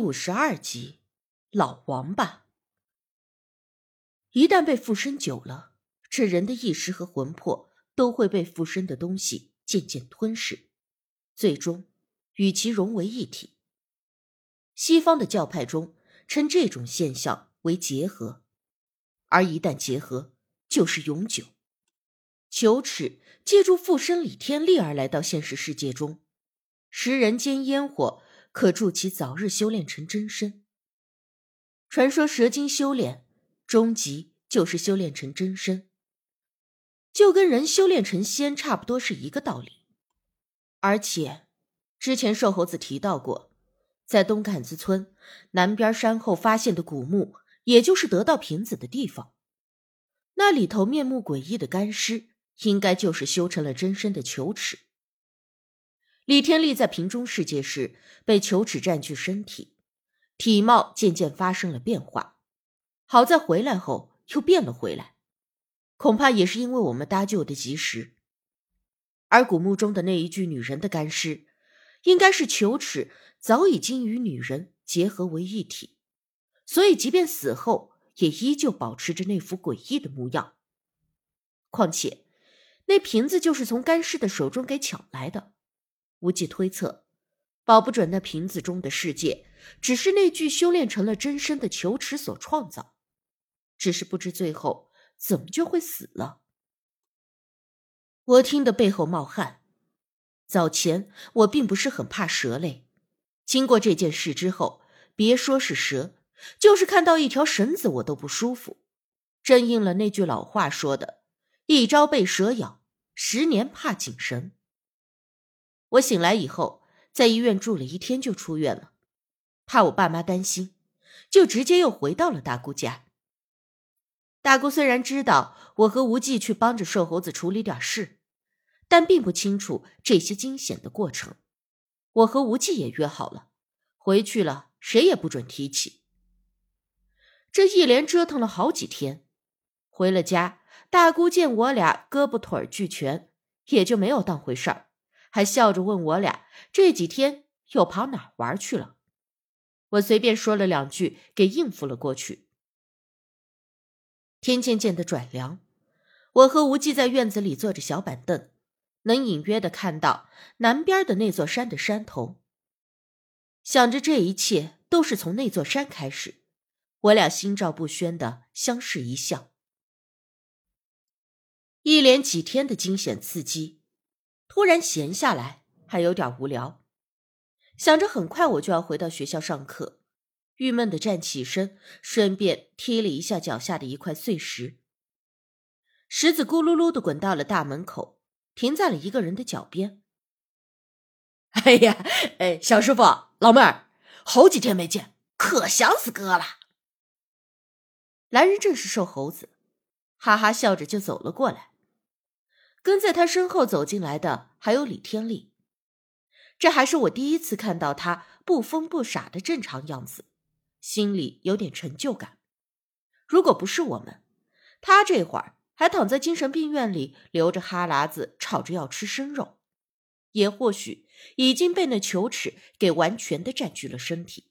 五十二集，老王八。一旦被附身久了，这人的意识和魂魄都会被附身的东西渐渐吞噬，最终与其融为一体。西方的教派中称这种现象为结合，而一旦结合，就是永久。求尺借助附身李天力而来到现实世界中，食人间烟火。可助其早日修炼成真身。传说蛇精修炼终极就是修炼成真身，就跟人修炼成仙差不多是一个道理。而且，之前瘦猴子提到过，在东坎子村南边山后发现的古墓，也就是得到瓶子的地方，那里头面目诡异的干尸，应该就是修成了真身的球齿。李天利在瓶中世界时被球齿占据身体，体貌渐渐发生了变化。好在回来后又变了回来，恐怕也是因为我们搭救的及时。而古墓中的那一具女人的干尸，应该是球齿早已经与女人结合为一体，所以即便死后也依旧保持着那副诡异的模样。况且，那瓶子就是从干尸的手中给抢来的。无忌推测，保不准那瓶子中的世界只是那具修炼成了真身的球池所创造，只是不知最后怎么就会死了。我听得背后冒汗。早前我并不是很怕蛇类，经过这件事之后，别说是蛇，就是看到一条绳子我都不舒服。真应了那句老话说的：“一朝被蛇咬，十年怕井绳。”我醒来以后，在医院住了一天就出院了，怕我爸妈担心，就直接又回到了大姑家。大姑虽然知道我和无忌去帮着瘦猴子处理点事，但并不清楚这些惊险的过程。我和无忌也约好了，回去了谁也不准提起。这一连折腾了好几天，回了家，大姑见我俩胳膊腿俱全，也就没有当回事儿。还笑着问我俩这几天又跑哪玩去了？我随便说了两句，给应付了过去。天渐渐的转凉，我和无忌在院子里坐着小板凳，能隐约的看到南边的那座山的山头。想着这一切都是从那座山开始，我俩心照不宣的相视一笑。一连几天的惊险刺激。突然闲下来，还有点无聊，想着很快我就要回到学校上课，郁闷的站起身，顺便踢了一下脚下的一块碎石。石子咕噜噜的滚到了大门口，停在了一个人的脚边。哎呀，哎，小师傅，老妹儿，好几天没见，可想死哥了。来人正是瘦猴子，哈哈笑着就走了过来。跟在他身后走进来的还有李天利，这还是我第一次看到他不疯不傻的正常样子，心里有点成就感。如果不是我们，他这会儿还躺在精神病院里，流着哈喇子，吵着要吃生肉，也或许已经被那球齿给完全的占据了身体。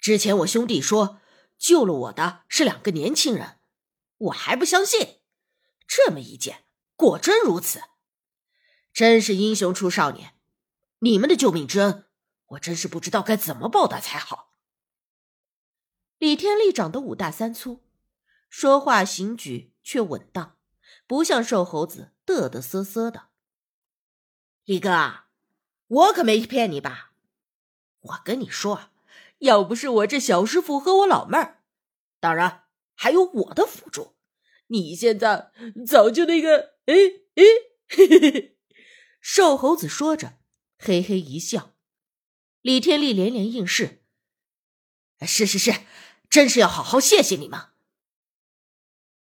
之前我兄弟说救了我的是两个年轻人，我还不相信。这么一见，果真如此，真是英雄出少年！你们的救命之恩，我真是不知道该怎么报答才好。李天利长得五大三粗，说话行举却稳当，不像瘦猴子嘚嘚瑟瑟的。李哥，我可没骗你吧？我跟你说，要不是我这小师傅和我老妹儿，当然还有我的辅助。你现在早就那个，哎哎，嘿嘿嘿！瘦猴子说着，嘿嘿一笑。李天利连连应是：“是是是，真是要好好谢谢你们。”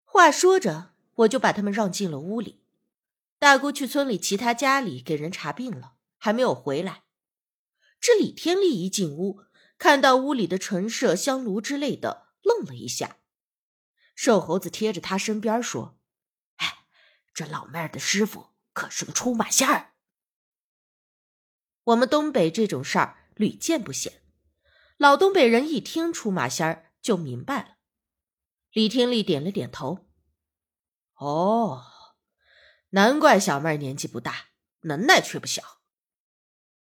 话说着，我就把他们让进了屋里。大姑去村里其他家里给人查病了，还没有回来。这李天利一进屋，看到屋里的陈设、香炉之类的，愣了一下。瘦猴子贴着他身边说：“哎，这老妹儿的师傅可是个出马仙儿。我们东北这种事儿屡见不鲜。老东北人一听出马仙儿就明白了。李天利点了点头。哦，难怪小妹儿年纪不大，能耐却不小。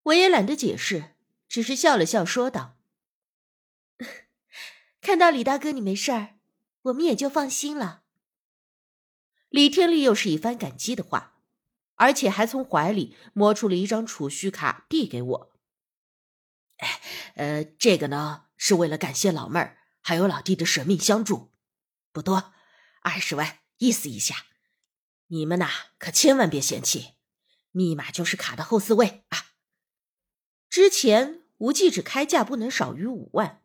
我也懒得解释，只是笑了笑，说道：“ 看到李大哥你没事儿，我们也就放心了。”李天利又是一番感激的话，而且还从怀里摸出了一张储蓄卡递给我。哎，呃，这个呢是为了感谢老妹儿还有老弟的舍命相助，不多，二十万，意思一下。你们呐可千万别嫌弃，密码就是卡的后四位啊。之前无忌只开价不能少于五万，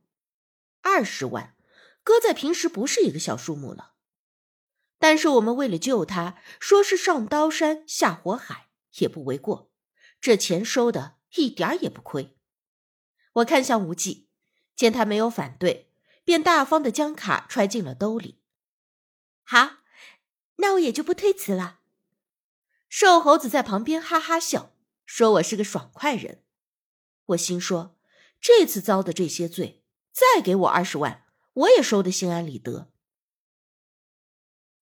二十万，搁在平时不是一个小数目了。但是我们为了救他，说是上刀山下火海也不为过，这钱收的一点也不亏。我看向无忌，见他没有反对，便大方的将卡揣进了兜里。好，那我也就不推辞了。瘦猴子在旁边哈哈笑，说我是个爽快人。我心说，这次遭的这些罪，再给我二十万，我也收的心安理得。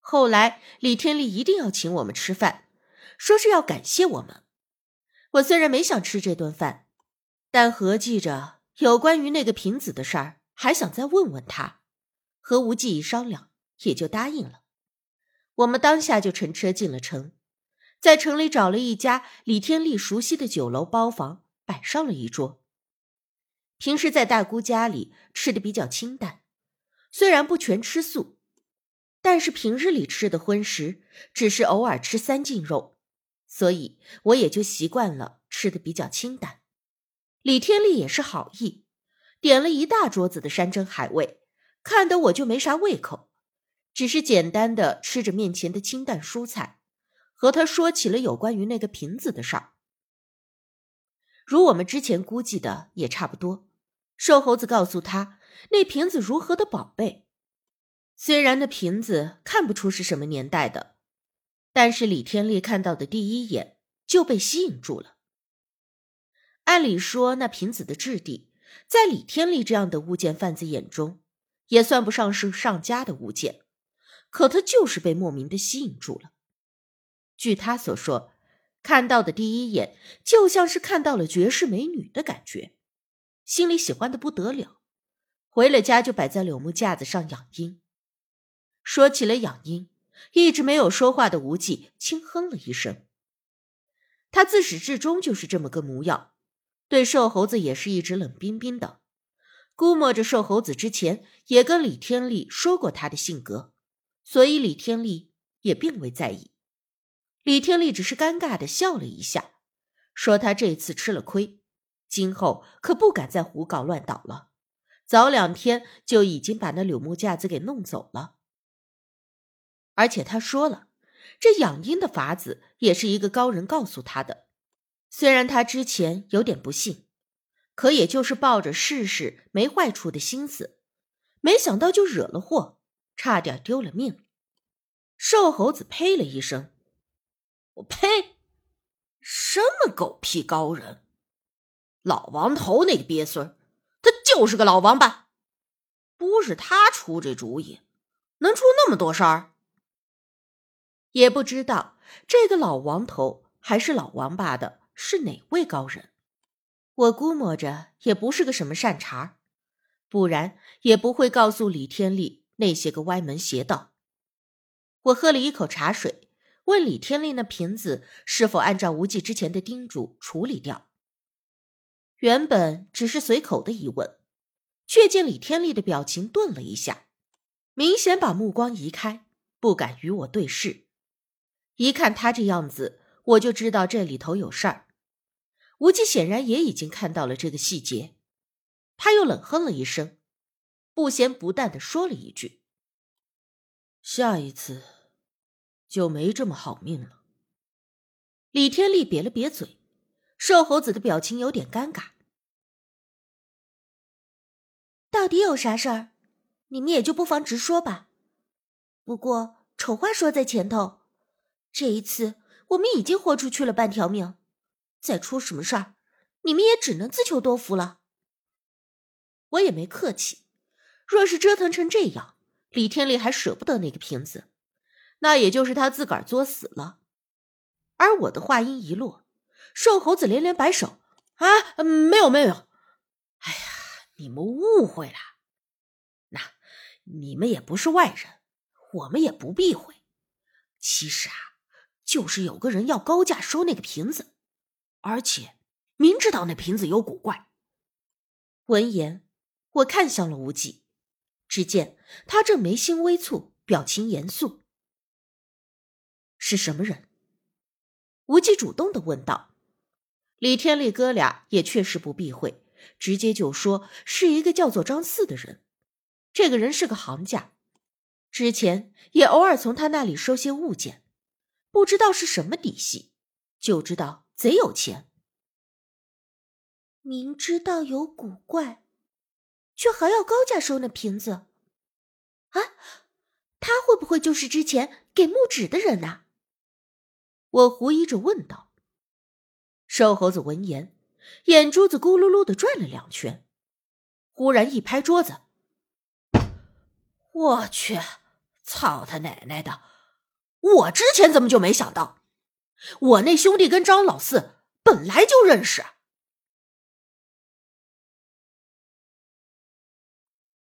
后来，李天利一定要请我们吃饭，说是要感谢我们。我虽然没想吃这顿饭，但合计着有关于那个瓶子的事儿，还想再问问他。和无忌一商量，也就答应了。我们当下就乘车进了城，在城里找了一家李天利熟悉的酒楼包房，摆上了一桌。平时在大姑家里吃的比较清淡，虽然不全吃素。但是平日里吃的荤食，只是偶尔吃三斤肉，所以我也就习惯了吃的比较清淡。李天利也是好意，点了一大桌子的山珍海味，看得我就没啥胃口，只是简单的吃着面前的清淡蔬菜，和他说起了有关于那个瓶子的事儿。如我们之前估计的也差不多，瘦猴子告诉他那瓶子如何的宝贝。虽然那瓶子看不出是什么年代的，但是李天利看到的第一眼就被吸引住了。按理说，那瓶子的质地，在李天利这样的物件贩子眼中，也算不上是上佳的物件，可他就是被莫名的吸引住了。据他所说，看到的第一眼就像是看到了绝世美女的感觉，心里喜欢的不得了，回了家就摆在柳木架子上养阴。说起了养鹰，一直没有说话的无忌轻哼了一声。他自始至终就是这么个模样，对瘦猴子也是一直冷冰冰的。估摸着瘦猴子之前也跟李天利说过他的性格，所以李天利也并未在意。李天利只是尴尬的笑了一下，说他这次吃了亏，今后可不敢再胡搞乱捣了。早两天就已经把那柳木架子给弄走了。而且他说了，这养鹰的法子也是一个高人告诉他的。虽然他之前有点不信，可也就是抱着试试没坏处的心思，没想到就惹了祸，差点丢了命。瘦猴子呸了一声：“我呸！什么狗屁高人？老王头那个鳖孙他就是个老王八。不是他出这主意，能出那么多事儿？”也不知道这个老王头还是老王八的是哪位高人，我估摸着也不是个什么善茬不然也不会告诉李天利那些个歪门邪道。我喝了一口茶水，问李天利那瓶子是否按照无忌之前的叮嘱处理掉。原本只是随口的疑问，却见李天利的表情顿了一下，明显把目光移开，不敢与我对视。一看他这样子，我就知道这里头有事儿。无忌显然也已经看到了这个细节，他又冷哼了一声，不咸不淡的说了一句：“下一次就没这么好命了。”李天利瘪了瘪嘴，瘦猴子的表情有点尴尬。到底有啥事儿？你们也就不妨直说吧。不过丑话说在前头。这一次，我们已经豁出去了半条命，再出什么事儿，你们也只能自求多福了。我也没客气。若是折腾成这样，李天烈还舍不得那个瓶子，那也就是他自个儿作死了。而我的话音一落，瘦猴子连连摆手：“啊，没有，没有。哎呀，你们误会了。那你们也不是外人，我们也不避讳。其实啊，就是有个人要高价收那个瓶子，而且明知道那瓶子有古怪。”闻言，我看向了无忌。只见他正眉心微蹙，表情严肃。是什么人？无忌主动的问道。李天烈哥俩也确实不避讳，直接就说是一个叫做张四的人。这个人是个行家，之前也偶尔从他那里收些物件，不知道是什么底细，就知道贼有钱。明知道有古怪。却还要高价收那瓶子，啊！他会不会就是之前给木纸的人呐？我狐疑着问道。瘦猴子闻言，眼珠子咕噜噜的转了两圈，忽然一拍桌子：“我去！操他奶奶的！我之前怎么就没想到？我那兄弟跟张老四本来就认识。”